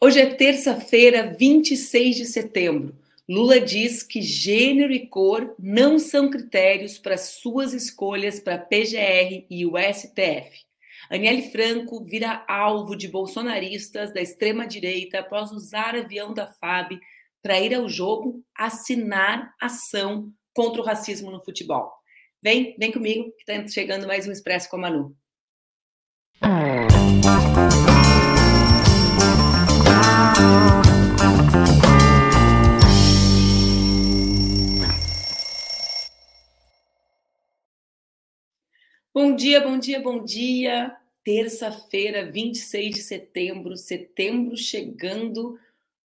Hoje é terça-feira, 26 de setembro. Lula diz que gênero e cor não são critérios para suas escolhas para PGR e o STF. Aniele Franco vira alvo de bolsonaristas da extrema-direita após usar avião da FAB para ir ao jogo assinar ação contra o racismo no futebol. Vem, vem comigo, que está chegando mais um Expresso com a Manu. Bom dia, bom dia, bom dia. Terça-feira, 26 de setembro, setembro chegando,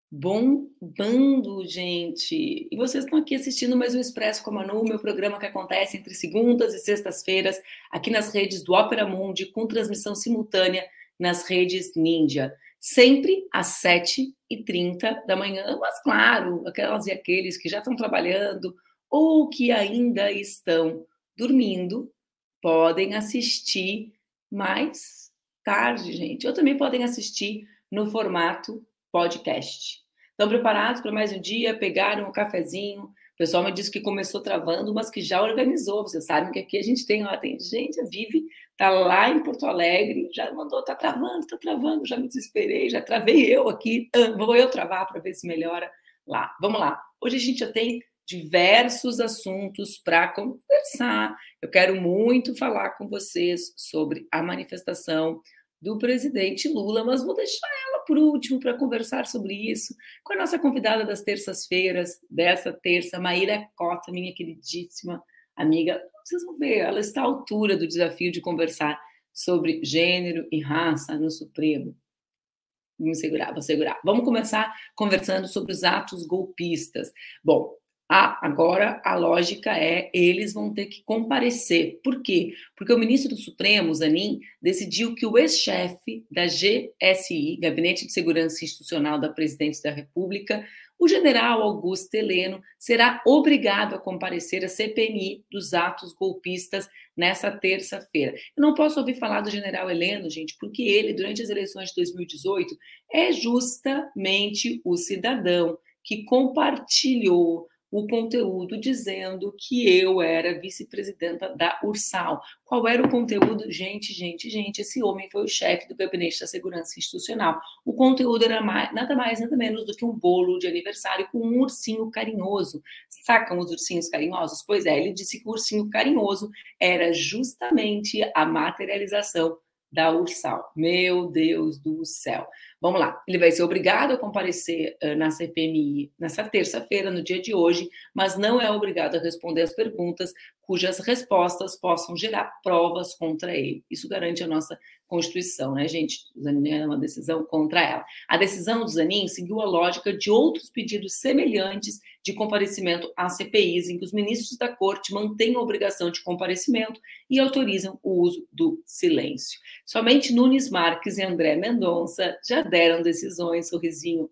bombando, gente. E vocês estão aqui assistindo mais um Expresso com a Manu, meu programa que acontece entre segundas e sextas-feiras, aqui nas redes do Opera Mundi, com transmissão simultânea nas redes Ninja. Sempre às 7h30 da manhã, mas claro, aquelas e aqueles que já estão trabalhando ou que ainda estão dormindo, podem assistir mais tarde, gente. Ou também podem assistir no formato podcast. Estão preparados para mais um dia? Pegaram um cafezinho? O pessoal me disse que começou travando, mas que já organizou. Vocês sabem que aqui a gente tem, ó, tem gente, a Vivi tá lá em Porto Alegre, já mandou, tá travando, tá travando, já me desesperei, já travei eu aqui, ah, vou eu travar para ver se melhora lá. Vamos lá. Hoje a gente já tem diversos assuntos para conversar. Eu quero muito falar com vocês sobre a manifestação do presidente Lula, mas vou deixar ela por último para conversar sobre isso com a nossa convidada das terças-feiras, dessa terça, Maíra Cota, minha queridíssima amiga. Vocês vão ver, ela está à altura do desafio de conversar sobre gênero e raça no Supremo. Vamos segurar, vou segurar. Vamos começar conversando sobre os atos golpistas. Bom, ah, agora a lógica é eles vão ter que comparecer. Por quê? Porque o ministro do Supremo, Zanin, decidiu que o ex-chefe da GSI, Gabinete de Segurança Institucional da Presidência da República, o general Augusto Heleno, será obrigado a comparecer à CPMI dos atos golpistas nessa terça-feira. Eu não posso ouvir falar do general Heleno, gente, porque ele, durante as eleições de 2018, é justamente o cidadão que compartilhou o conteúdo dizendo que eu era vice-presidenta da Ursal. Qual era o conteúdo? Gente, gente, gente, esse homem foi o chefe do Gabinete da Segurança Institucional. O conteúdo era mais, nada mais, nada menos do que um bolo de aniversário com um ursinho carinhoso. Sacam os ursinhos carinhosos? Pois é, ele disse que o ursinho carinhoso era justamente a materialização da Ursal. Meu Deus do céu. Vamos lá. Ele vai ser obrigado a comparecer uh, na CPMI nessa terça-feira, no dia de hoje, mas não é obrigado a responder as perguntas cujas respostas possam gerar provas contra ele. Isso garante a nossa Constituição, né, gente? O Zanin é uma decisão contra ela. A decisão do Zanin seguiu a lógica de outros pedidos semelhantes de comparecimento às CPIs, em que os ministros da Corte mantêm a obrigação de comparecimento e autorizam o uso do silêncio. Somente Nunes Marques e André Mendonça já deram decisões, sorrisinho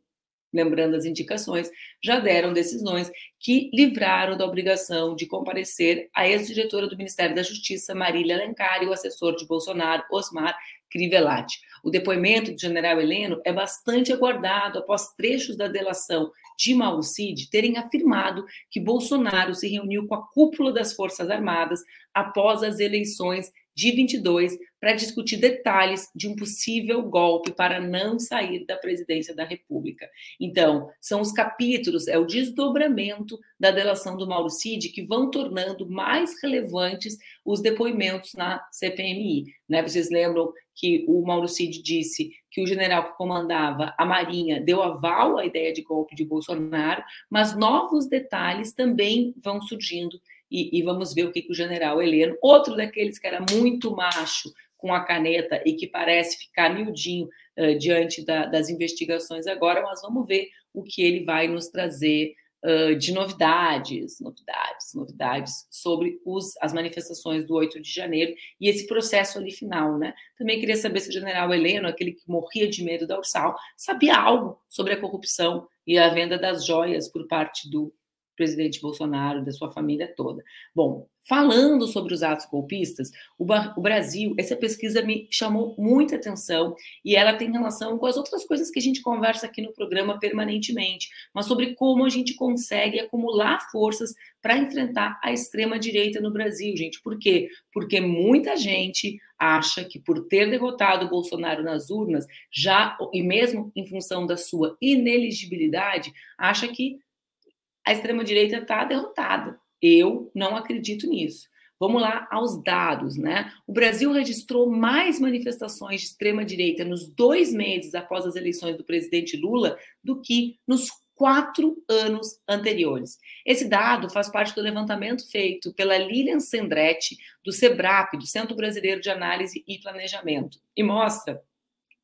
lembrando as indicações, já deram decisões que livraram da obrigação de comparecer a ex-diretora do Ministério da Justiça, Marília Alencar, e o assessor de Bolsonaro, Osmar Crivellati. O depoimento do general Heleno é bastante aguardado após trechos da delação de Mauro Cid terem afirmado que Bolsonaro se reuniu com a cúpula das Forças Armadas após as eleições de 22 para discutir detalhes de um possível golpe para não sair da presidência da República. Então, são os capítulos, é o desdobramento da delação do Mauro Cid que vão tornando mais relevantes os depoimentos na CPMI. Né? Vocês lembram que o Mauro Cid disse que o general que comandava a Marinha deu aval à ideia de golpe de Bolsonaro, mas novos detalhes também vão surgindo e, e, vamos ver o que, que o general Heleno, outro daqueles que era muito macho com a caneta e que parece ficar miudinho uh, diante da, das investigações agora, mas vamos ver o que ele vai nos trazer de novidades, novidades, novidades sobre os, as manifestações do 8 de janeiro e esse processo ali final, né? Também queria saber se o general Heleno, aquele que morria de medo da Ursal, sabia algo sobre a corrupção e a venda das joias por parte do presidente Bolsonaro, da sua família toda. Bom, falando sobre os atos golpistas, o, o, Brasil, essa pesquisa me chamou muita atenção e ela tem relação com as outras coisas que a gente conversa aqui no programa permanentemente, mas sobre como a gente consegue acumular forças para enfrentar a extrema direita no Brasil, gente. Por quê? Porque muita gente acha que por ter derrotado o Bolsonaro nas urnas, já e mesmo em função da sua ineligibilidade, acha que a extrema-direita está derrotada. Eu não acredito nisso. Vamos lá aos dados, né? O Brasil registrou mais manifestações de extrema-direita nos dois meses após as eleições do presidente Lula do que nos quatro anos anteriores. Esse dado faz parte do levantamento feito pela Lilian Sendretti, do SEBRAP, do Centro Brasileiro de Análise e Planejamento, e mostra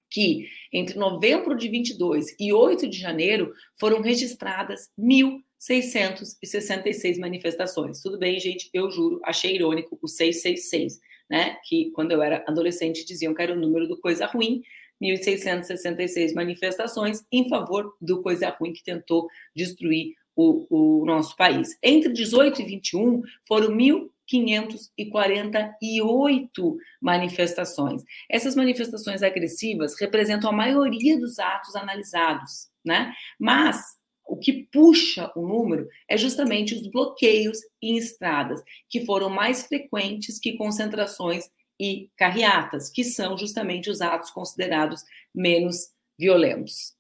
que entre novembro de 22 e 8 de janeiro foram registradas mil 666 manifestações. Tudo bem, gente, eu juro, achei irônico o 666, né? Que quando eu era adolescente diziam que era o número do coisa ruim, 1.666 manifestações em favor do coisa ruim que tentou destruir o, o nosso país. Entre 18 e 21 foram 1.548 manifestações. Essas manifestações agressivas representam a maioria dos atos analisados, né? Mas o que puxa o número é justamente os bloqueios em estradas, que foram mais frequentes que concentrações e carreatas, que são justamente os atos considerados menos violentos.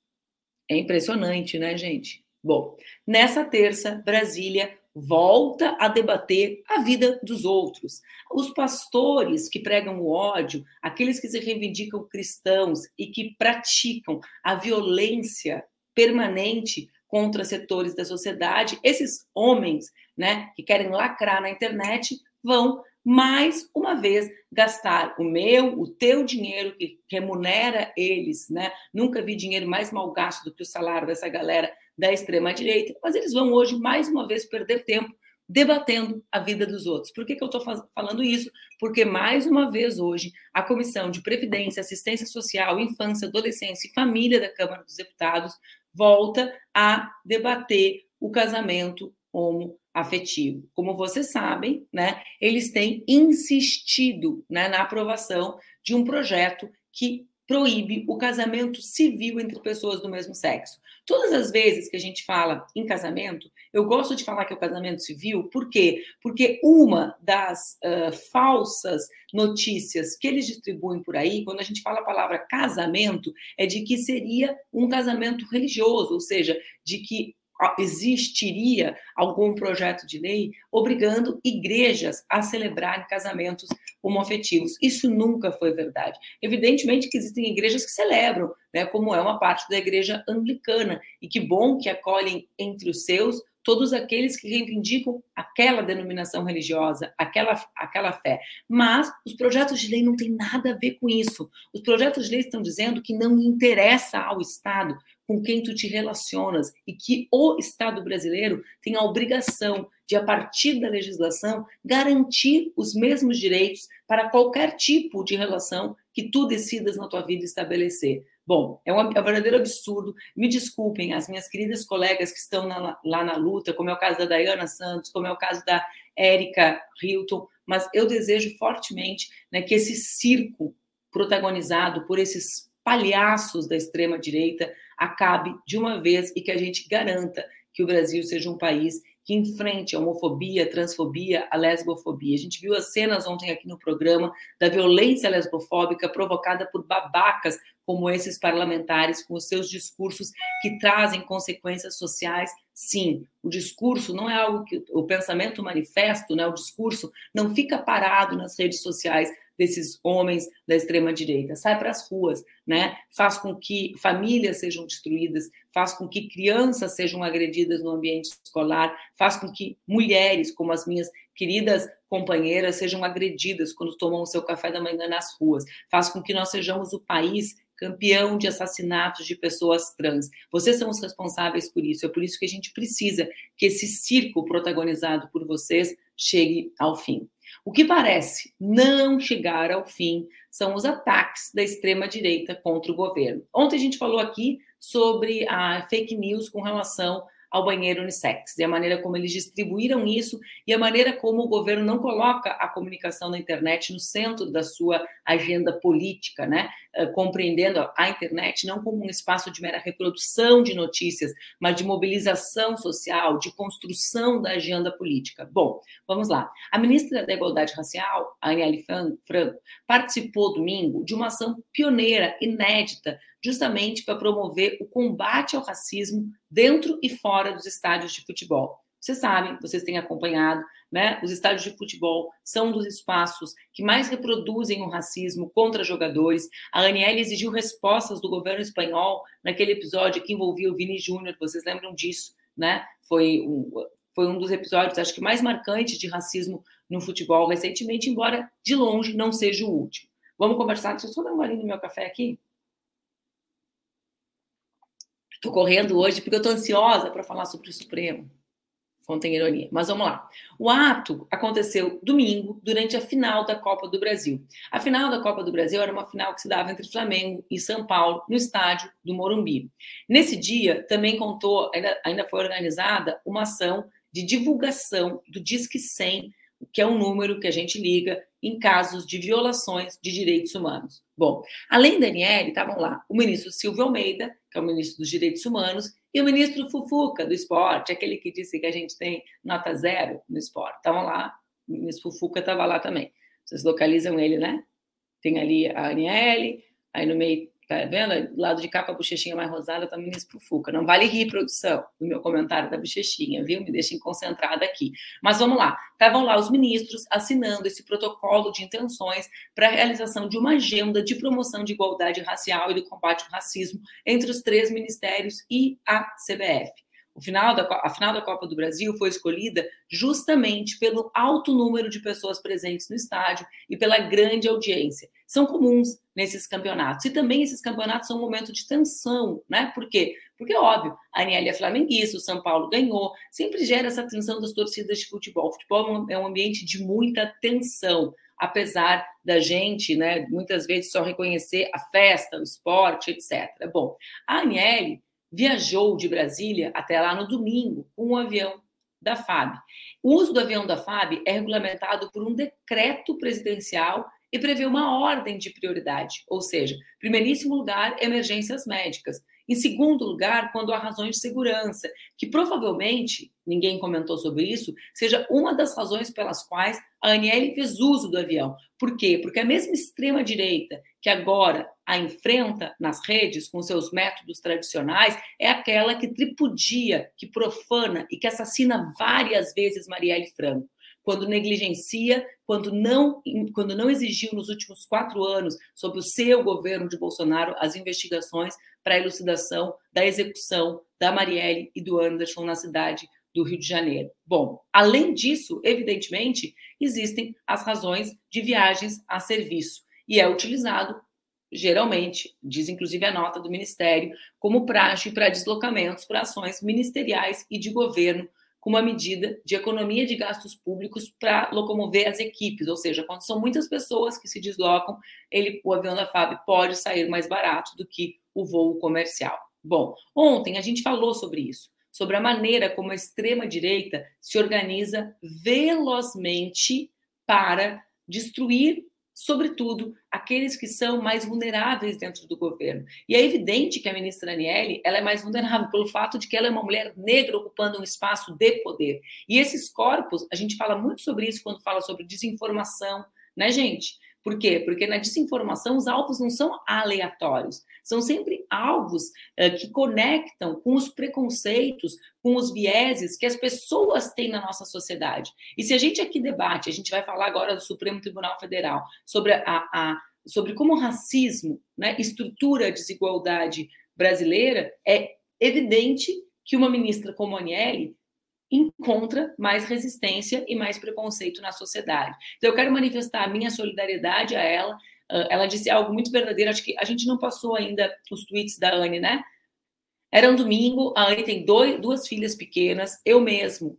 É impressionante, né, gente? Bom, nessa terça, Brasília volta a debater a vida dos outros. Os pastores que pregam o ódio, aqueles que se reivindicam cristãos e que praticam a violência permanente contra setores da sociedade, esses homens, né, que querem lacrar na internet, vão mais uma vez gastar o meu, o teu dinheiro que remunera eles, né? Nunca vi dinheiro mais mal gasto do que o salário dessa galera da extrema direita, mas eles vão hoje mais uma vez perder tempo debatendo a vida dos outros. Por que, que eu estou falando isso? Porque, mais uma vez, hoje, a Comissão de Previdência, Assistência Social, Infância, Adolescência e Família da Câmara dos Deputados volta a debater o casamento homoafetivo. Como vocês sabem, né, eles têm insistido né, na aprovação de um projeto que proíbe o casamento civil entre pessoas do mesmo sexo. Todas as vezes que a gente fala em casamento, eu gosto de falar que é o casamento civil, por quê? Porque uma das uh, falsas notícias que eles distribuem por aí, quando a gente fala a palavra casamento, é de que seria um casamento religioso, ou seja, de que existiria algum projeto de lei obrigando igrejas a celebrarem casamentos homoafetivos. Isso nunca foi verdade. Evidentemente que existem igrejas que celebram, né, como é uma parte da igreja anglicana, e que bom que acolhem entre os seus todos aqueles que reivindicam aquela denominação religiosa, aquela, aquela fé. Mas os projetos de lei não têm nada a ver com isso. Os projetos de lei estão dizendo que não interessa ao Estado com quem tu te relacionas e que o Estado brasileiro tem a obrigação de, a partir da legislação, garantir os mesmos direitos para qualquer tipo de relação que tu decidas na tua vida estabelecer. Bom, é um, é um verdadeiro absurdo. Me desculpem, as minhas queridas colegas que estão na, lá na luta, como é o caso da Dayana Santos, como é o caso da Érica Hilton, mas eu desejo fortemente né, que esse circo protagonizado por esses palhaços da extrema-direita acabe de uma vez e que a gente garanta que o Brasil seja um país que enfrente a homofobia, a transfobia, a lesbofobia. A gente viu as cenas ontem aqui no programa da violência lesbofóbica provocada por babacas como esses parlamentares, com os seus discursos que trazem consequências sociais. Sim, o discurso não é algo que o pensamento manifesto, né, o discurso não fica parado nas redes sociais, desses homens da extrema direita. Sai para as ruas, né? Faz com que famílias sejam destruídas, faz com que crianças sejam agredidas no ambiente escolar, faz com que mulheres, como as minhas queridas companheiras, sejam agredidas quando tomam o seu café da manhã nas ruas, faz com que nós sejamos o país campeão de assassinatos de pessoas trans. Vocês são os responsáveis por isso. É por isso que a gente precisa que esse circo protagonizado por vocês chegue ao fim. O que parece não chegar ao fim são os ataques da extrema-direita contra o governo. Ontem a gente falou aqui sobre a fake news com relação ao banheiro unissex, e a maneira como eles distribuíram isso e a maneira como o governo não coloca a comunicação na internet no centro da sua agenda política, né? Uh, compreendendo a internet não como um espaço de mera reprodução de notícias, mas de mobilização social, de construção da agenda política. Bom, vamos lá. A ministra da Igualdade Racial, Aniele Franco, participou domingo de uma ação pioneira, inédita, justamente para promover o combate ao racismo dentro e fora dos estádios de futebol. Vocês sabem, vocês têm acompanhado, né? Os estádios de futebol são dos espaços que mais reproduzem o racismo contra jogadores. A Aniele exigiu respostas do governo espanhol naquele episódio que envolvia o Vini Júnior, vocês lembram disso, né? Foi um, foi um dos episódios, acho que mais marcantes de racismo no futebol recentemente, embora de longe não seja o último. Vamos conversar. Deixa eu só dar um golinho no meu café aqui. Estou correndo hoje porque eu estou ansiosa para falar sobre o Supremo. Contém ironia. Mas vamos lá. O ato aconteceu domingo, durante a final da Copa do Brasil. A final da Copa do Brasil era uma final que se dava entre Flamengo e São Paulo, no estádio do Morumbi. Nesse dia, também contou, ainda, ainda foi organizada uma ação de divulgação do Disque 100 que é um número que a gente liga em casos de violações de direitos humanos. Bom, além da Aniele, estavam lá o ministro Silvio Almeida, que é o ministro dos Direitos Humanos, e o ministro Fufuca, do esporte, aquele que disse que a gente tem nota zero no esporte. Estavam lá, o ministro Fufuca estava lá também. Vocês localizam ele, né? Tem ali a Aniele, aí no meio Tá vendo? Do lado de cá com a bochechinha mais rosada tá ministro Fufuca. Não vale rir, produção, do meu comentário da bochechinha, viu? Me deixem concentrada aqui. Mas vamos lá. Estavam lá os ministros assinando esse protocolo de intenções para a realização de uma agenda de promoção de igualdade racial e do combate ao racismo entre os três ministérios e a CBF. O final da, a final da Copa do Brasil foi escolhida justamente pelo alto número de pessoas presentes no estádio e pela grande audiência. São comuns nesses campeonatos. E também esses campeonatos são um momento de tensão, né? Por quê? Porque, óbvio, a Aniele é flamenguista, o São Paulo ganhou, sempre gera essa tensão das torcidas de futebol. O futebol é um ambiente de muita tensão, apesar da gente, né, muitas vezes só reconhecer a festa, o esporte, etc. Bom, a Aniele viajou de Brasília até lá no domingo com um avião da FAB. O uso do avião da FAB é regulamentado por um decreto presidencial e prevê uma ordem de prioridade, ou seja, primeiríssimo lugar, emergências médicas. Em segundo lugar, quando há razões de segurança, que provavelmente, ninguém comentou sobre isso, seja uma das razões pelas quais a Aniele fez uso do avião. Por quê? Porque a mesma extrema-direita que agora a enfrenta nas redes com seus métodos tradicionais é aquela que tripudia, que profana e que assassina várias vezes Marielle Franco quando negligencia, quando não, quando não exigiu nos últimos quatro anos, sob o seu governo de Bolsonaro, as investigações para a elucidação da execução da Marielle e do Anderson na cidade do Rio de Janeiro. Bom, além disso, evidentemente, existem as razões de viagens a serviço e é utilizado geralmente, diz inclusive a nota do Ministério, como praxe para deslocamentos para ações ministeriais e de governo uma medida de economia de gastos públicos para locomover as equipes, ou seja, quando são muitas pessoas que se deslocam, ele, o avião da FAB pode sair mais barato do que o voo comercial. Bom, ontem a gente falou sobre isso, sobre a maneira como a extrema-direita se organiza velozmente para destruir sobretudo aqueles que são mais vulneráveis dentro do governo. E é evidente que a ministra Aniele ela é mais vulnerável pelo fato de que ela é uma mulher negra ocupando um espaço de poder. E esses corpos, a gente fala muito sobre isso quando fala sobre desinformação, né, gente? Por quê? Porque na desinformação os alvos não são aleatórios, são sempre alvos uh, que conectam com os preconceitos, com os vieses que as pessoas têm na nossa sociedade. E se a gente aqui debate, a gente vai falar agora do Supremo Tribunal Federal, sobre, a, a sobre como o racismo né, estrutura a desigualdade brasileira, é evidente que uma ministra como a Aniele encontra mais resistência e mais preconceito na sociedade. Então, eu quero manifestar a minha solidariedade a ela. Ela disse algo muito verdadeiro. Acho que a gente não passou ainda os tweets da Anne, né? Era um domingo, a Anne tem dois, duas filhas pequenas, eu mesmo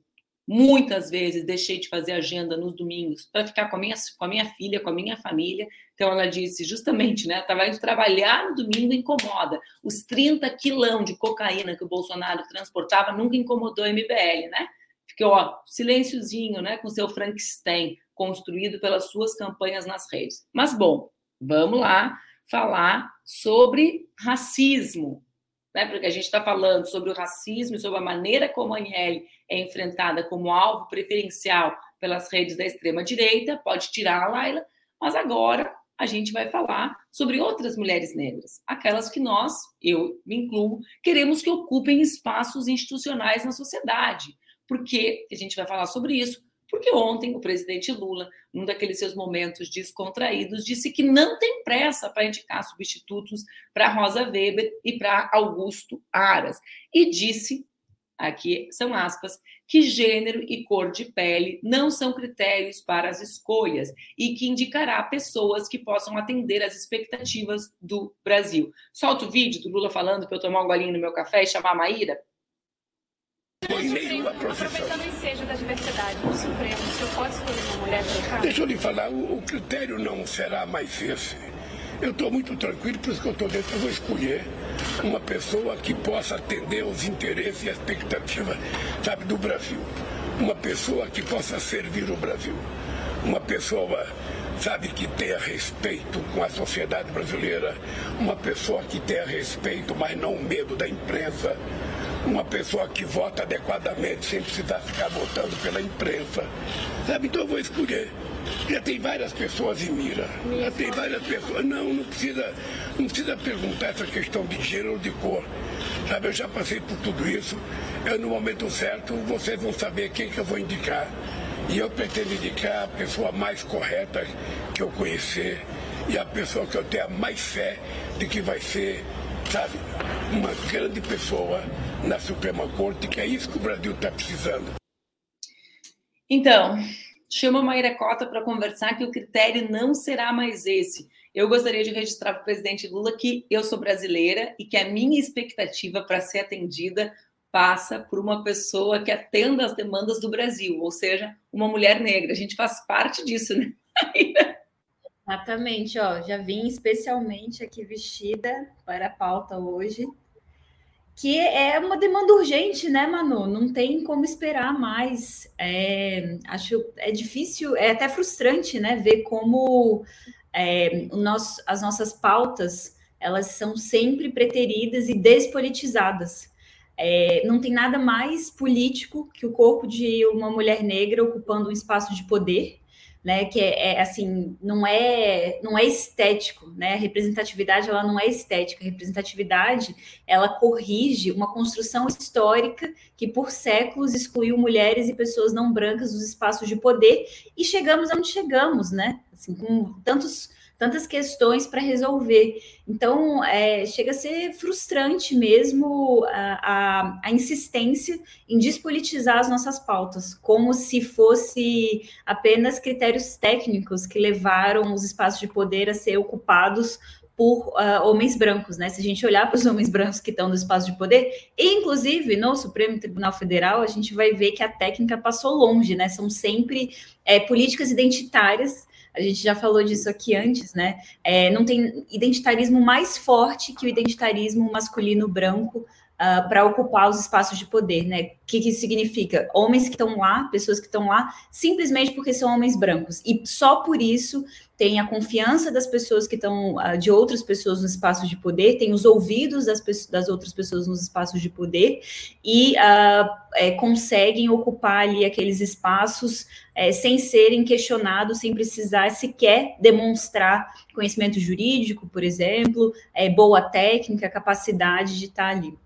Muitas vezes deixei de fazer agenda nos domingos para ficar com a, minha, com a minha filha, com a minha família. Então ela disse justamente, né? Estava indo trabalhar no domingo incomoda. Os 30 quilão de cocaína que o Bolsonaro transportava nunca incomodou a MBL, né? Ficou, ó, silênciozinho, né? Com seu Frankenstein construído pelas suas campanhas nas redes. Mas bom, vamos lá falar sobre racismo, né? Porque a gente está falando sobre o racismo e sobre a maneira como a Aniele é enfrentada como alvo preferencial pelas redes da extrema-direita, pode tirar a Laila, mas agora a gente vai falar sobre outras mulheres negras, aquelas que nós, eu me incluo, queremos que ocupem espaços institucionais na sociedade. Por que a gente vai falar sobre isso? Porque ontem o presidente Lula, num daqueles seus momentos descontraídos, disse que não tem pressa para indicar substitutos para Rosa Weber e para Augusto Aras. E disse, aqui são aspas, que gênero e cor de pele não são critérios para as escolhas e que indicará pessoas que possam atender às expectativas do Brasil. Solta o vídeo do Lula falando para eu tomar um golinho no meu café e chamar a Maíra? Foi nenhuma profissão. Aproveitando o ensejo da diversidade no Supremo, o senhor pode escolher uma mulher para Deixa eu lhe falar, o, o critério não será mais esse. Eu estou muito tranquilo, por isso que eu estou dentro. Eu vou escolher uma pessoa que possa atender aos interesses e expectativas, sabe, do Brasil. Uma pessoa que possa servir o Brasil. Uma pessoa, sabe, que tenha respeito com a sociedade brasileira. Uma pessoa que tenha respeito, mas não medo da imprensa uma pessoa que vota adequadamente, sem precisar ficar votando pela imprensa. Sabe, então eu vou escolher. Já tem várias pessoas em mira. Já tem várias pessoas. Não, não precisa, não precisa perguntar essa questão de gênero ou de cor. Sabe, eu já passei por tudo isso. Eu, no momento certo, vocês vão saber quem que eu vou indicar. E eu pretendo indicar a pessoa mais correta que eu conhecer e a pessoa que eu tenha mais fé de que vai ser, sabe, uma grande pessoa na Suprema Corte, que é isso que o Brasil está precisando. Então, chama a Maíra Cota para conversar que o critério não será mais esse. Eu gostaria de registrar para o presidente Lula que eu sou brasileira e que a minha expectativa para ser atendida passa por uma pessoa que atenda às demandas do Brasil, ou seja, uma mulher negra. A gente faz parte disso, né? Exatamente, ó, já vim especialmente aqui vestida para a pauta hoje que é uma demanda urgente, né, Manu? Não tem como esperar mais. É, acho é difícil, é até frustrante, né, ver como é, nosso, as nossas pautas elas são sempre preteridas e despolitizadas. É, não tem nada mais político que o corpo de uma mulher negra ocupando um espaço de poder né? Que é, é, assim, não é não é estético, né? A representatividade ela não é estética. A representatividade ela corrige uma construção histórica que por séculos excluiu mulheres e pessoas não brancas dos espaços de poder e chegamos onde chegamos, né? Assim, com tantos tantas questões para resolver. Então, é, chega a ser frustrante mesmo a, a, a, insistência em despolitizar as nossas pautas, como se fosse apenas critérios técnicos que levaram os espaços de poder a ser ocupados por uh, homens brancos, né? Se a gente olhar para os homens brancos que estão no espaço de poder, inclusive no Supremo Tribunal Federal, a gente vai ver que a técnica passou longe, né? São sempre é, políticas identitárias a gente já falou disso aqui antes, né? É, não tem identitarismo mais forte que o identitarismo masculino branco uh, para ocupar os espaços de poder, né? O que, que isso significa? Homens que estão lá, pessoas que estão lá, simplesmente porque são homens brancos. E só por isso tem a confiança das pessoas que estão, uh, de outras pessoas nos espaços de poder, tem os ouvidos das, das outras pessoas nos espaços de poder e uh, é, conseguem ocupar ali aqueles espaços é, sem serem questionados, sem precisar sequer demonstrar conhecimento jurídico, por exemplo, é, boa técnica, capacidade de estar ali.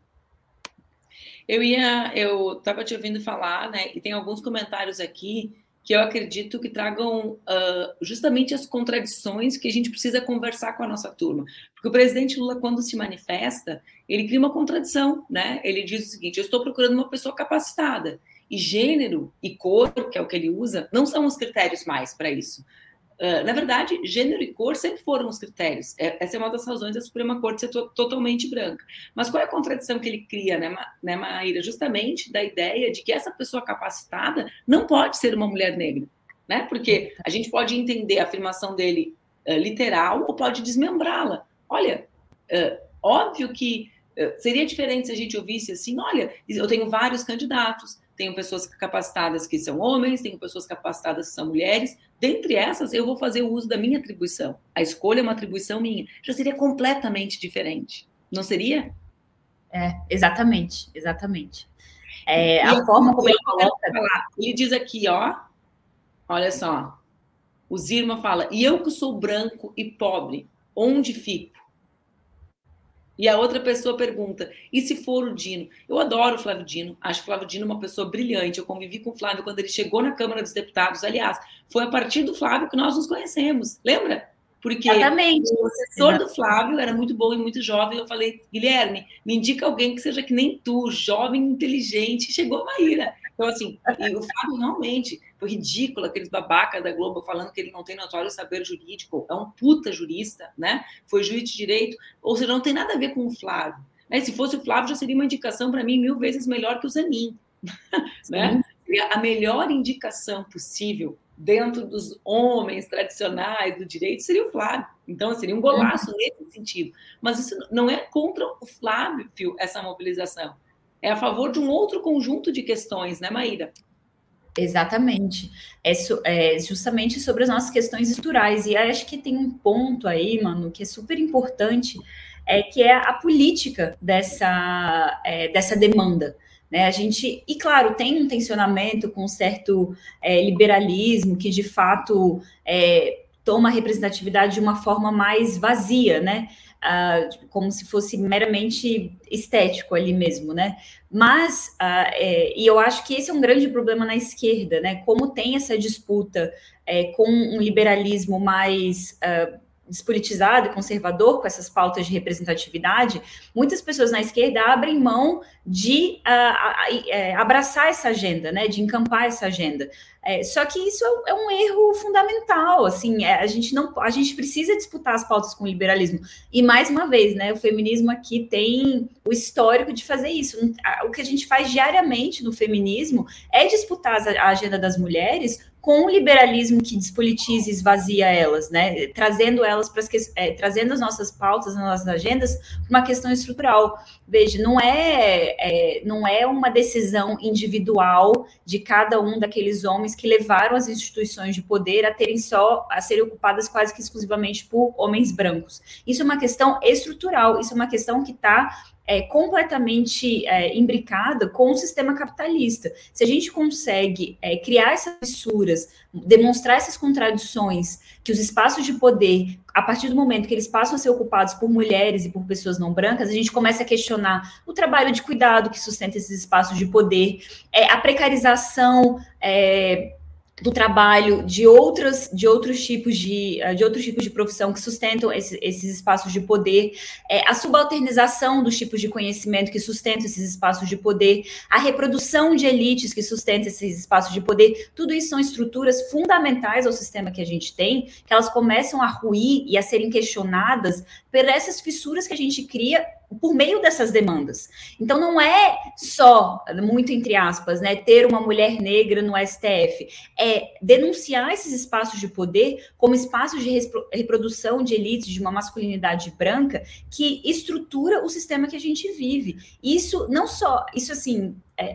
Eu ia, eu estava te ouvindo falar, né? E tem alguns comentários aqui que eu acredito que tragam uh, justamente as contradições que a gente precisa conversar com a nossa turma. Porque o presidente Lula, quando se manifesta, ele cria uma contradição, né? Ele diz o seguinte: eu estou procurando uma pessoa capacitada. E gênero e cor, que é o que ele usa, não são os critérios mais para isso. Uh, na verdade, gênero e cor sempre foram os critérios. É, essa é uma das razões da Suprema Corte ser to totalmente branca. Mas qual é a contradição que ele cria, né, Ma né, Maíra? Justamente da ideia de que essa pessoa capacitada não pode ser uma mulher negra, né? Porque a gente pode entender a afirmação dele uh, literal ou pode desmembrá-la. Olha, uh, óbvio que seria diferente se a gente ouvisse assim: olha, eu tenho vários candidatos, tenho pessoas capacitadas que são homens, tenho pessoas capacitadas que são mulheres. Dentre essas, eu vou fazer o uso da minha atribuição. A escolha é uma atribuição minha. Já seria completamente diferente, não seria? É, exatamente, exatamente. É, a forma como ele coloca. Ele diz aqui, ó, olha só. O Zirma fala: e eu que sou branco e pobre, onde fico? E a outra pessoa pergunta: e se for o Dino? Eu adoro o Flávio Dino, acho o Flávio Dino uma pessoa brilhante. Eu convivi com o Flávio quando ele chegou na Câmara dos Deputados. Aliás, foi a partir do Flávio que nós nos conhecemos, lembra? Porque Exatamente. o assessor do Flávio era muito bom e muito jovem. Eu falei, Guilherme, me indica alguém que seja que nem tu, jovem, inteligente. Chegou a Maíra. Então, assim, o Flávio realmente foi ridículo, aqueles babacas da Globo falando que ele não tem notório saber jurídico, é um puta jurista, né? Foi juiz de direito, ou seja, não tem nada a ver com o Flávio. Né? Se fosse o Flávio, já seria uma indicação para mim mil vezes melhor que o Zanin, né? Seria a melhor indicação possível dentro dos homens tradicionais do direito seria o Flávio. Então, seria um golaço uhum. nesse sentido. Mas isso não é contra o Flávio, essa mobilização. É a favor de um outro conjunto de questões, né, Maíra? Exatamente. É, é, justamente sobre as nossas questões estruturais. E acho que tem um ponto aí, mano, que é super importante, é que é a política dessa, é, dessa demanda. Né? A gente, e claro, tem um tensionamento com um certo é, liberalismo que de fato é, toma a representatividade de uma forma mais vazia, né? Uh, como se fosse meramente estético ali mesmo, né? Mas, uh, é, e eu acho que esse é um grande problema na esquerda, né? Como tem essa disputa é, com um liberalismo mais uh, despolitizado e conservador com essas pautas de representatividade, muitas pessoas na esquerda abrem mão de uh, abraçar essa agenda, né, de encampar essa agenda. É, só que isso é, é, um erro fundamental, assim, é, a gente não, a gente precisa disputar as pautas com o liberalismo. E mais uma vez, né, o feminismo aqui tem o histórico de fazer isso. O que a gente faz diariamente no feminismo é disputar a agenda das mulheres com o liberalismo que despolitiza e esvazia elas, né? Trazendo elas para as é, trazendo as nossas pautas, as nossas agendas uma questão estrutural. Veja, não é, é, não é uma decisão individual de cada um daqueles homens que levaram as instituições de poder a terem só a serem ocupadas quase que exclusivamente por homens brancos. Isso é uma questão estrutural, isso é uma questão que está é, completamente é, imbricada com o sistema capitalista. Se a gente consegue é, criar essas fissuras, demonstrar essas contradições, que os espaços de poder, a partir do momento que eles passam a ser ocupados por mulheres e por pessoas não brancas, a gente começa a questionar o trabalho de cuidado que sustenta esses espaços de poder, é, a precarização é, do trabalho de outras de outros tipos de, eh, de outros tipos de profissão que sustentam esse, esses espaços de poder, é, a subalternização dos tipos de conhecimento que sustentam esses espaços de poder, a reprodução de elites que sustentam esses espaços de poder, tudo isso são estruturas fundamentais ao sistema que a gente tem, que elas começam a ruir e a serem questionadas por essas fissuras que a gente cria por meio dessas demandas. Então não é só, muito entre aspas, né, ter uma mulher negra no STF, é denunciar esses espaços de poder como espaços de reprodução de elites de uma masculinidade branca que estrutura o sistema que a gente vive. Isso não só, isso assim, é,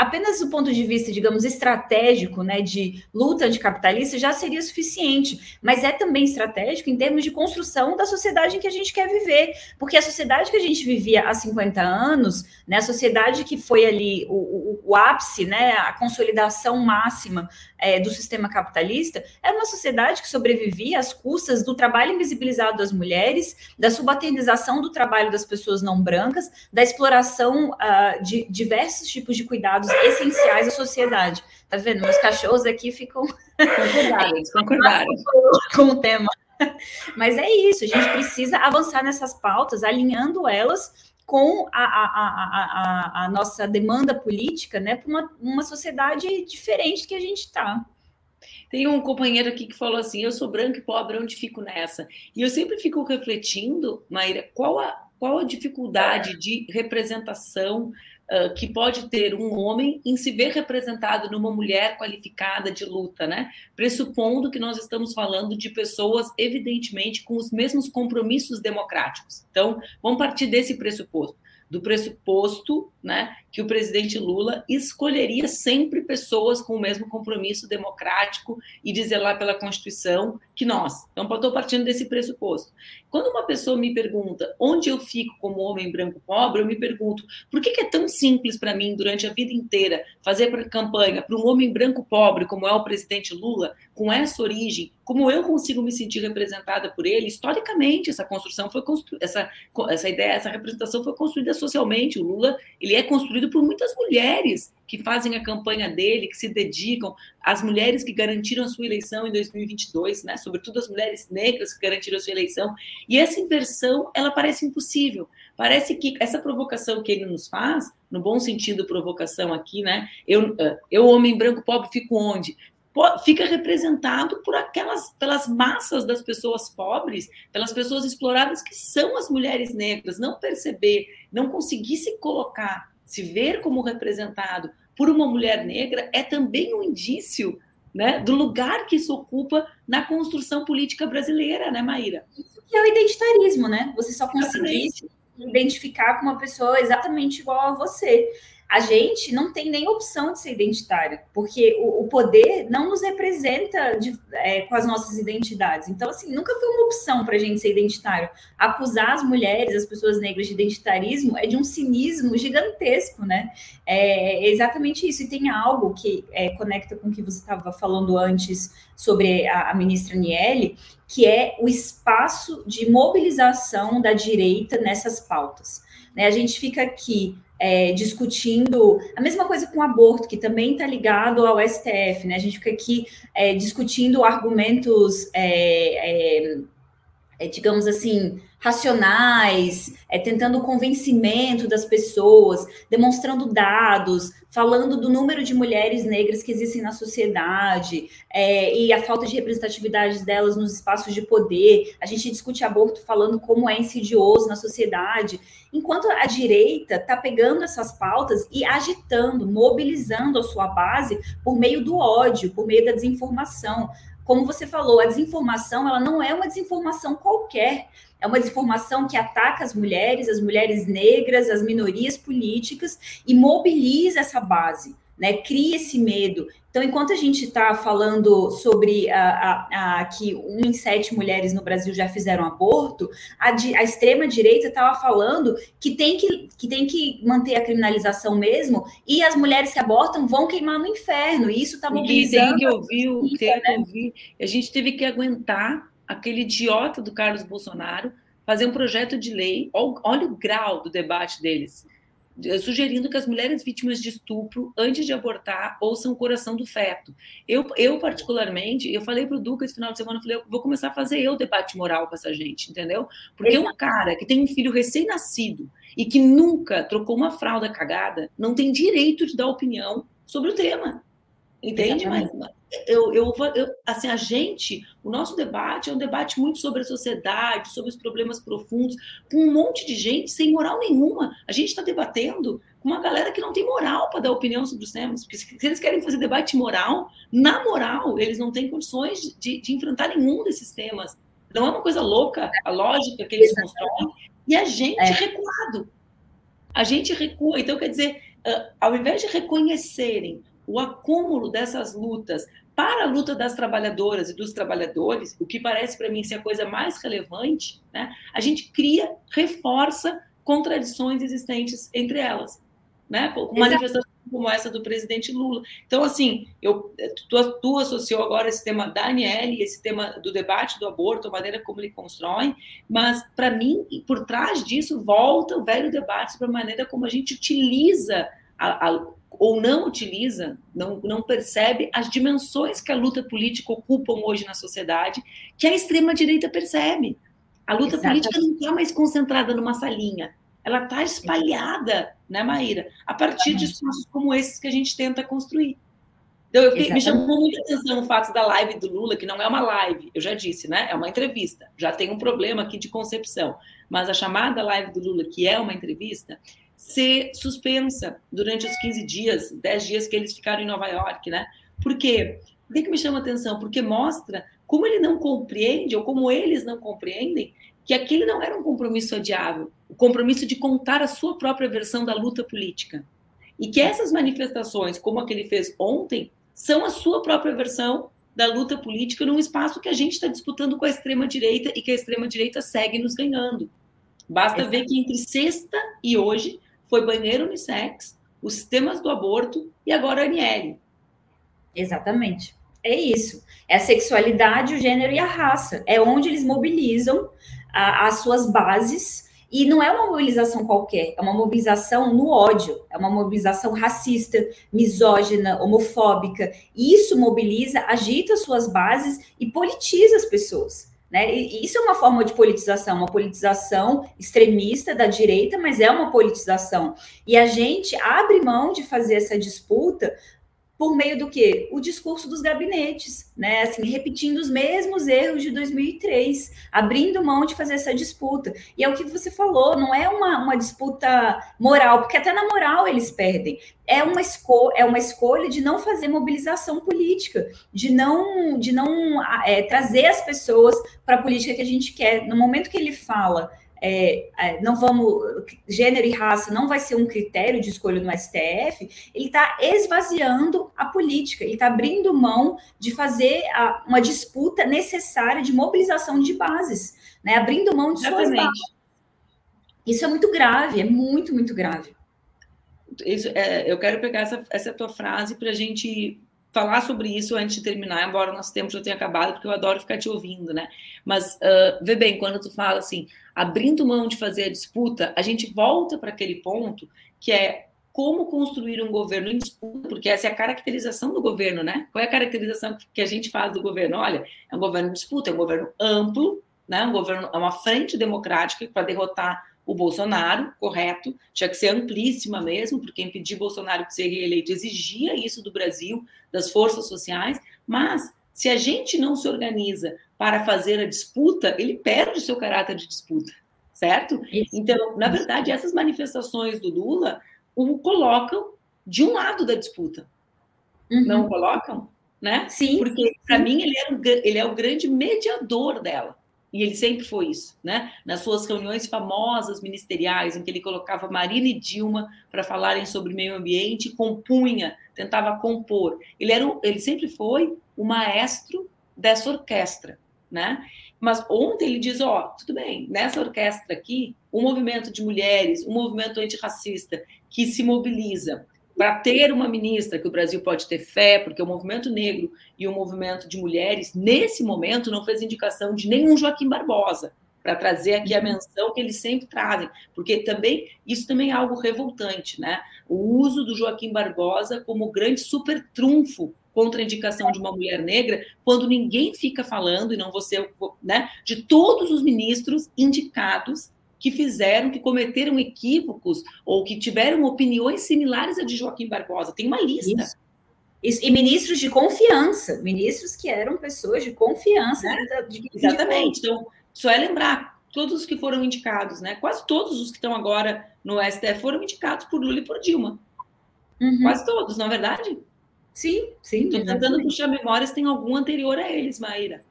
apenas do ponto de vista, digamos, estratégico, né, de luta anticapitalista, já seria suficiente, mas é também estratégico em termos de construção da sociedade em que a gente quer viver, porque a sociedade que a gente vivia há 50 anos, né, a sociedade que foi ali o, o, o ápice, né, a consolidação máxima é, do sistema capitalista, era uma sociedade que sobrevivia às custas do trabalho invisibilizado das mulheres, da subalternização do trabalho das pessoas não brancas, da exploração uh, de diversos tipos de cuidados essenciais à sociedade. Tá vendo? Meus cachorros aqui ficam concordados, concordados. com o tema. Mas é isso, a gente precisa avançar nessas pautas, alinhando elas com a, a, a, a, nossa demanda política, né, para uma, uma sociedade diferente que a gente está. Tem um companheiro aqui que falou assim: eu sou branco e pobre, onde fico nessa? E eu sempre fico refletindo, Maíra, qual a, qual a dificuldade de representação que pode ter um homem em se ver representado numa mulher qualificada de luta, né? Pressupondo que nós estamos falando de pessoas, evidentemente, com os mesmos compromissos democráticos. Então, vamos partir desse pressuposto do pressuposto né, que o presidente Lula escolheria sempre pessoas com o mesmo compromisso democrático e de zelar pela Constituição que nós. Então, estou partindo desse pressuposto. Quando uma pessoa me pergunta onde eu fico como homem branco pobre, eu me pergunto por que, que é tão simples para mim, durante a vida inteira, fazer campanha para um homem branco pobre, como é o presidente Lula, com essa origem, como eu consigo me sentir representada por ele? Historicamente, essa construção foi construída, essa, essa ideia, essa representação foi construída socialmente. O Lula ele é construído por muitas mulheres que fazem a campanha dele, que se dedicam, as mulheres que garantiram a sua eleição em 2022, né? sobretudo as mulheres negras que garantiram a sua eleição. E essa inversão, ela parece impossível. Parece que essa provocação que ele nos faz, no bom sentido provocação aqui, né? Eu, eu homem branco pobre, fico onde? fica representado por aquelas pelas massas das pessoas pobres, pelas pessoas exploradas que são as mulheres negras, não perceber, não conseguir se colocar, se ver como representado por uma mulher negra é também um indício né, do lugar que isso ocupa na construção política brasileira, né, Maíra? Isso que é o identitarismo, né? Você só conseguir se identificar com uma pessoa exatamente igual a você a gente não tem nem opção de ser identitário, porque o, o poder não nos representa de, é, com as nossas identidades. Então, assim, nunca foi uma opção para a gente ser identitário. Acusar as mulheres, as pessoas negras de identitarismo é de um cinismo gigantesco, né? É exatamente isso. E tem algo que é, conecta com o que você estava falando antes sobre a, a ministra Niele, que é o espaço de mobilização da direita nessas pautas. Né? A gente fica aqui é, discutindo a mesma coisa com o aborto, que também está ligado ao STF, né? A gente fica aqui é, discutindo argumentos, é, é, é digamos assim, racionais, é, tentando o convencimento das pessoas, demonstrando dados, falando do número de mulheres negras que existem na sociedade é, e a falta de representatividade delas nos espaços de poder. A gente discute aborto falando como é insidioso na sociedade, enquanto a direita está pegando essas pautas e agitando, mobilizando a sua base por meio do ódio, por meio da desinformação. Como você falou, a desinformação ela não é uma desinformação qualquer é uma desinformação que ataca as mulheres, as mulheres negras, as minorias políticas e mobiliza essa base, né? Cria esse medo. Então, enquanto a gente está falando sobre a, a, a, que um em sete mulheres no Brasil já fizeram aborto, a, a extrema-direita estava falando que tem que, que tem que manter a criminalização mesmo e as mulheres que abortam vão queimar no inferno. E isso está mobilizando... Tem que ouvir, tem que né? ouvir. A gente teve que aguentar aquele idiota do Carlos Bolsonaro fazer um projeto de lei, olha o grau do debate deles, sugerindo que as mulheres vítimas de estupro, antes de abortar, ouçam o coração do feto. Eu, eu particularmente, eu falei para o Duca esse final de semana, eu falei, eu vou começar a fazer eu debate moral com essa gente, entendeu? Porque um cara que tem um filho recém-nascido e que nunca trocou uma fralda cagada, não tem direito de dar opinião sobre o tema. Entende? Mas eu, eu, eu, assim, a gente, o nosso debate é um debate muito sobre a sociedade, sobre os problemas profundos, com um monte de gente sem moral nenhuma. A gente está debatendo com uma galera que não tem moral para dar opinião sobre os temas, porque se eles querem fazer debate moral, na moral, eles não têm condições de, de enfrentar nenhum desses temas. Não é uma coisa louca a lógica que eles constroem, e a gente é. recuado. A gente recua. Então, quer dizer, uh, ao invés de reconhecerem o acúmulo dessas lutas para a luta das trabalhadoras e dos trabalhadores, o que parece para mim ser a coisa mais relevante, né, a gente cria, reforça contradições existentes entre elas, né, com manifestações como essa do presidente Lula. Então, assim, eu, tu, tu associou agora esse tema da Aniele, esse tema do debate do aborto, a maneira como ele constrói, mas, para mim, por trás disso, volta o velho debate sobre a maneira como a gente utiliza a, a, ou não utiliza, não, não percebe as dimensões que a luta política ocupa hoje na sociedade, que a extrema-direita percebe. A luta Exatamente. política não está mais concentrada numa salinha, ela está espalhada, né, Maíra? A partir de espaços como esses que a gente tenta construir. Então, eu fiquei, me chamou muita atenção o fato da live do Lula, que não é uma live, eu já disse, né? É uma entrevista. Já tem um problema aqui de concepção. Mas a chamada live do Lula, que é uma entrevista, ser suspensa durante os 15 dias, 10 dias que eles ficaram em Nova York, né? Por quê? Por que, que me chama atenção? Porque mostra como ele não compreende, ou como eles não compreendem, que aquele não era um compromisso adiável, o compromisso de contar a sua própria versão da luta política. E que essas manifestações, como a que ele fez ontem, são a sua própria versão da luta política num espaço que a gente está disputando com a extrema-direita e que a extrema-direita segue nos ganhando. Basta ver que entre sexta e hoje foi banheiro unissex, os temas do aborto e agora a Aniele. Exatamente. É isso. É a sexualidade, o gênero e a raça. É onde eles mobilizam a, as suas bases e não é uma mobilização qualquer, é uma mobilização no ódio, é uma mobilização racista, misógina, homofóbica. Isso mobiliza, agita suas bases e politiza as pessoas. Né? E isso é uma forma de politização, uma politização extremista da direita, mas é uma politização. E a gente abre mão de fazer essa disputa por meio do que? O discurso dos gabinetes, né? Assim, repetindo os mesmos erros de 2003, abrindo mão de fazer essa disputa. E é o que você falou, não é uma, uma disputa moral, porque até na moral eles perdem. É uma, esco é uma escolha de não fazer mobilização política, de não, de não é, trazer as pessoas para a política que a gente quer. No momento que ele fala é, é, não vamos, gênero e raça não vai ser um critério de escolha no STF, ele está esvaziando a política, ele está abrindo mão de fazer a, uma disputa necessária de mobilização de bases, né? abrindo mão de suas bases. Isso é muito grave, é muito, muito grave. Isso, é, eu quero pegar essa, essa tua frase para a gente falar sobre isso antes de terminar, embora o nosso tempo já tenha acabado, porque eu adoro ficar te ouvindo, né? Mas uh, vê bem, quando tu fala assim, abrindo mão de fazer a disputa, a gente volta para aquele ponto que é como construir um governo em disputa, porque essa é a caracterização do governo, né? Qual é a caracterização que a gente faz do governo? Olha, é um governo em disputa, é um governo amplo, né? Um governo, é uma frente democrática para derrotar o Bolsonaro, correto, tinha que ser amplíssima mesmo, porque impedir Bolsonaro de ser reeleito exigia isso do Brasil, das forças sociais, mas se a gente não se organiza para fazer a disputa, ele perde o seu caráter de disputa, certo? Então, na verdade, essas manifestações do Lula o colocam de um lado da disputa. Uhum. Não colocam? Né? Sim. Porque, para mim, ele, era um, ele é o grande mediador dela. E ele sempre foi isso, né? Nas suas reuniões famosas ministeriais, em que ele colocava Marina e Dilma para falarem sobre meio ambiente, compunha, tentava compor. Ele, era, ele sempre foi o maestro dessa orquestra, né? Mas ontem ele diz, ó, oh, tudo bem, nessa orquestra aqui, o um movimento de mulheres, o um movimento antirracista que se mobiliza para ter uma ministra que o Brasil pode ter fé, porque o movimento negro e o movimento de mulheres, nesse momento, não fez indicação de nenhum Joaquim Barbosa, para trazer aqui a uhum. menção que eles sempre trazem, porque também isso também é algo revoltante, né? O uso do Joaquim Barbosa como grande super trunfo contra a indicação de uma mulher negra, quando ninguém fica falando, e não você, né, de todos os ministros indicados que fizeram, que cometeram equívocos ou que tiveram opiniões similares à de Joaquim Barbosa. Tem uma lista. Isso. Isso. E ministros de confiança, ministros que eram pessoas de confiança. Né? De, de, Exatamente. De... Então, só é lembrar, todos os que foram indicados, né? Quase todos os que estão agora no STF foram indicados por Lula e por Dilma. Uhum. Quase todos, não é verdade? Sim, sim. Estou tentando puxar memórias, tem algum anterior a eles, Maíra.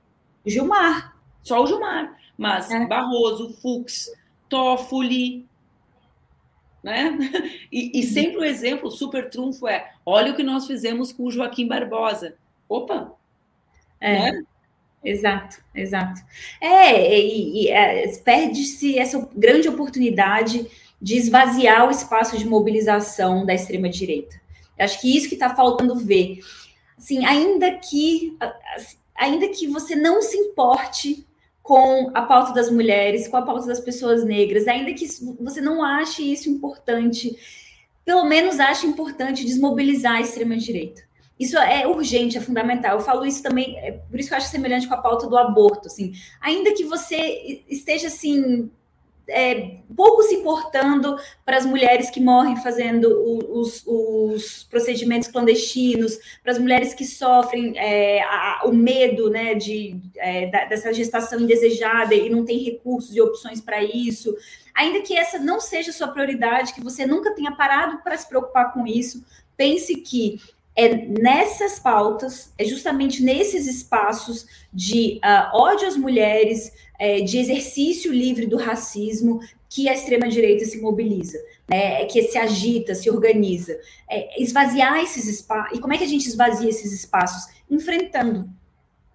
Gilmar. Só o Gilmar. Mas é. Barroso, Fux, Toffoli, né? E, e, sempre o exemplo, super trunfo é: olha o que nós fizemos com o Joaquim Barbosa. Opa! É. Né? Exato, exato. É, e, e é, perde-se essa grande oportunidade de esvaziar o espaço de mobilização da extrema-direita. Acho que isso que está faltando ver. Assim, ainda que, ainda que você não se importe com a pauta das mulheres, com a pauta das pessoas negras, ainda que você não ache isso importante, pelo menos ache importante desmobilizar a extrema-direita. Isso é urgente, é fundamental. Eu falo isso também, é por isso que eu acho semelhante com a pauta do aborto. Assim, ainda que você esteja assim é, pouco se importando para as mulheres que morrem fazendo os, os procedimentos clandestinos, para as mulheres que sofrem é, a, o medo né, de, é, da, dessa gestação indesejada e não tem recursos e opções para isso. Ainda que essa não seja sua prioridade, que você nunca tenha parado para se preocupar com isso, pense que é nessas pautas, é justamente nesses espaços de uh, ódio às mulheres, é, de exercício livre do racismo, que a extrema-direita se mobiliza, né? que se agita, se organiza. É, esvaziar esses espaços. E como é que a gente esvazia esses espaços? Enfrentando.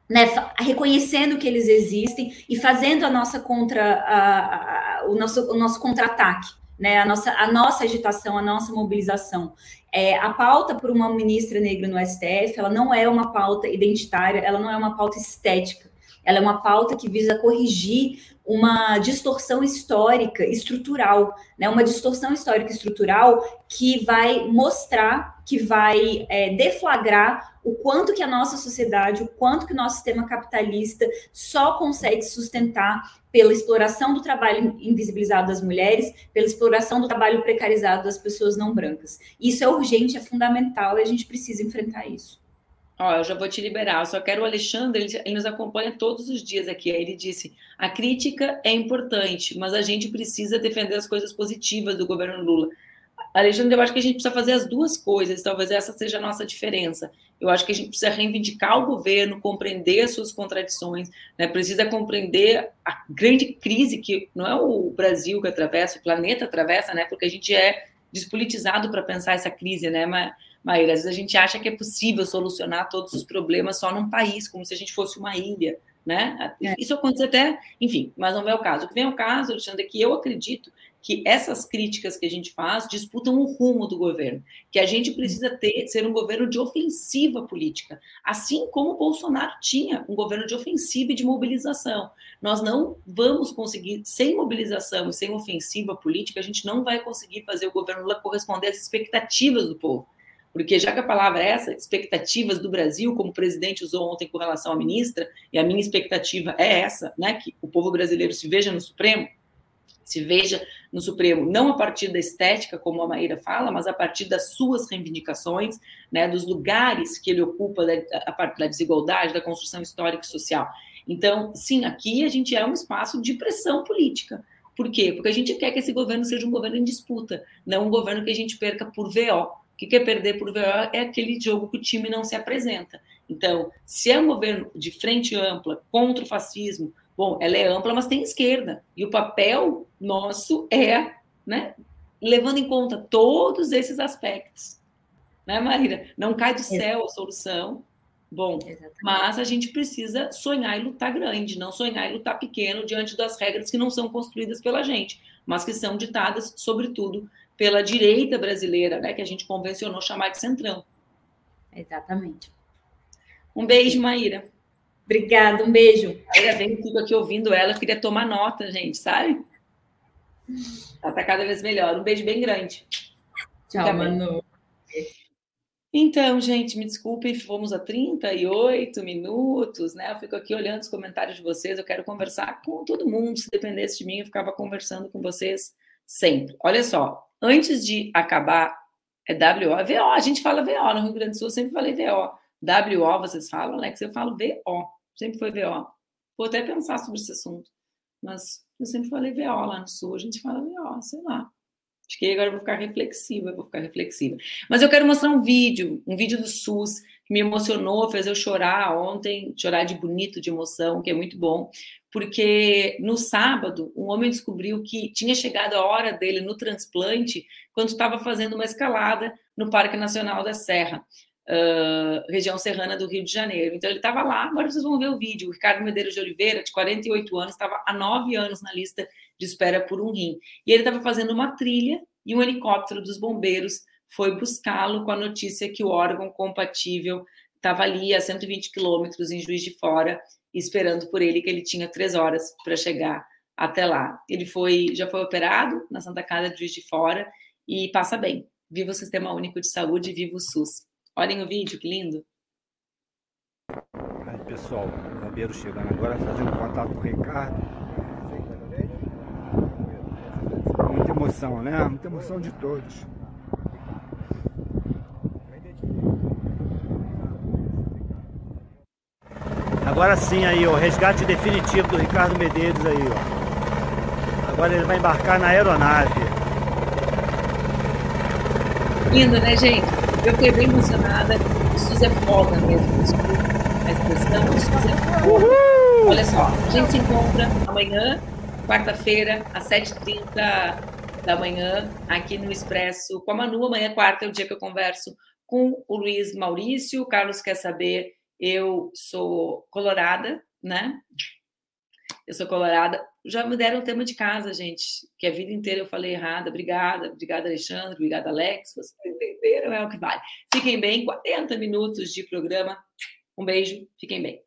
Né, reconhecendo que eles existem e fazendo a nossa contra a, a, o nosso, o nosso contra-ataque, né, a nossa, a nossa agitação, a nossa mobilização. É, a pauta por uma ministra negra no STF, ela não é uma pauta identitária, ela não é uma pauta estética, ela é uma pauta que visa corrigir uma distorção histórica estrutural, né? Uma distorção histórica estrutural que vai mostrar, que vai é, deflagrar o quanto que a nossa sociedade, o quanto que o nosso sistema capitalista só consegue sustentar pela exploração do trabalho invisibilizado das mulheres, pela exploração do trabalho precarizado das pessoas não brancas. Isso é urgente, é fundamental e a gente precisa enfrentar isso. Ó, eu já vou te liberar. Eu só quero o Alexandre, ele, ele, nos acompanha todos os dias aqui. Aí ele disse: a crítica é importante, mas a gente precisa defender as coisas positivas do governo Lula. Alexandre, eu acho que a gente precisa fazer as duas coisas, talvez essa seja a nossa diferença. Eu acho que a gente precisa reivindicar o governo, compreender as suas contradições, né? precisa compreender a grande crise que não é o Brasil que atravessa, o planeta atravessa, né? porque a gente é despolitizado para pensar essa crise, né? Mas Maíra, às vezes a gente acha que é possível solucionar todos os problemas só num país, como se a gente fosse uma ilha, né? É. Isso acontece até, enfim, mas não é o caso. O que vem ao caso, Alexandre, é que eu acredito que essas críticas que a gente faz disputam o rumo do governo, que a gente precisa ter ser um governo de ofensiva política, assim como o Bolsonaro tinha um governo de ofensiva e de mobilização. Nós não vamos conseguir, sem mobilização e sem ofensiva política, a gente não vai conseguir fazer o governo Lula corresponder às expectativas do povo. Porque já que a palavra é essa, expectativas do Brasil, como o presidente usou ontem com relação à ministra, e a minha expectativa é essa, né, que o povo brasileiro se veja no Supremo, se veja no Supremo não a partir da estética, como a Maíra fala, mas a partir das suas reivindicações, né, dos lugares que ele ocupa, da, a partir da desigualdade, da construção histórica e social. Então, sim, aqui a gente é um espaço de pressão política. Por quê? Porque a gente quer que esse governo seja um governo em disputa, não um governo que a gente perca por VO. O que é perder por VO? É aquele jogo que o time não se apresenta. Então, se é um governo de frente ampla contra o fascismo, bom, ela é ampla, mas tem esquerda. E o papel nosso é, né, levando em conta todos esses aspectos. Né, Maíra? Não cai do céu a solução. Bom, Exatamente. mas a gente precisa sonhar e lutar grande, não sonhar e lutar pequeno diante das regras que não são construídas pela gente, mas que são ditadas, sobretudo, pela direita brasileira, né, que a gente convencionou chamar de centrão. Exatamente. Um beijo, Maíra. Obrigada, um beijo. Maíra vem, fico aqui ouvindo ela, queria tomar nota, gente, sabe? Ela tá cada vez melhor. Um beijo bem grande. Tchau, Manu. Então, gente, me desculpem, fomos a 38 minutos, né? Eu fico aqui olhando os comentários de vocês, eu quero conversar com todo mundo. Se dependesse de mim, eu ficava conversando com vocês sempre. Olha só, antes de acabar, é WO, é VO, a gente fala VO, no Rio Grande do Sul eu sempre falei VO. WO, vocês falam, Alex, eu falo VO, sempre foi VO. Vou até pensar sobre esse assunto, mas eu sempre falei VO lá no Sul, a gente fala VO, sei lá. Acho que agora eu vou ficar reflexiva, vou ficar reflexiva. Mas eu quero mostrar um vídeo, um vídeo do SUS, que me emocionou, fez eu chorar ontem, chorar de bonito, de emoção, que é muito bom, porque no sábado, um homem descobriu que tinha chegado a hora dele no transplante quando estava fazendo uma escalada no Parque Nacional da Serra, uh, região serrana do Rio de Janeiro. Então ele estava lá, agora vocês vão ver o vídeo. O Ricardo Medeiros de Oliveira, de 48 anos, estava há nove anos na lista de espera por um rim. E ele estava fazendo uma trilha e um helicóptero dos bombeiros foi buscá-lo com a notícia que o órgão compatível estava ali a 120 quilômetros em Juiz de Fora esperando por ele, que ele tinha três horas para chegar até lá. Ele foi, já foi operado na Santa Casa de Juiz de Fora e passa bem. Viva o Sistema Único de Saúde, viva o SUS. Olhem o vídeo, que lindo. Aí, pessoal, o bombeiro chegando agora, fazendo contato com o Ricardo. emoção, né? Muita emoção de todos. Agora sim aí, o resgate definitivo do Ricardo Medeiros aí, ó. Agora ele vai embarcar na aeronave. Lindo, né, gente? Eu fiquei bem emocionada. Isso é foda mesmo. Desculpa a expressão. Isso é foda. Olha só, a gente se encontra amanhã, quarta-feira, às 7h30 da manhã, aqui no Expresso com a Manu. Amanhã, quarta, é o dia que eu converso com o Luiz Maurício. O Carlos quer saber eu sou colorada, né? Eu sou colorada. Já me deram o tema de casa, gente, que a vida inteira eu falei errado. Obrigada, obrigada, Alexandre, obrigada, Alex. Vocês entenderam, é o que vale. Fiquem bem, 40 minutos de programa. Um beijo, fiquem bem.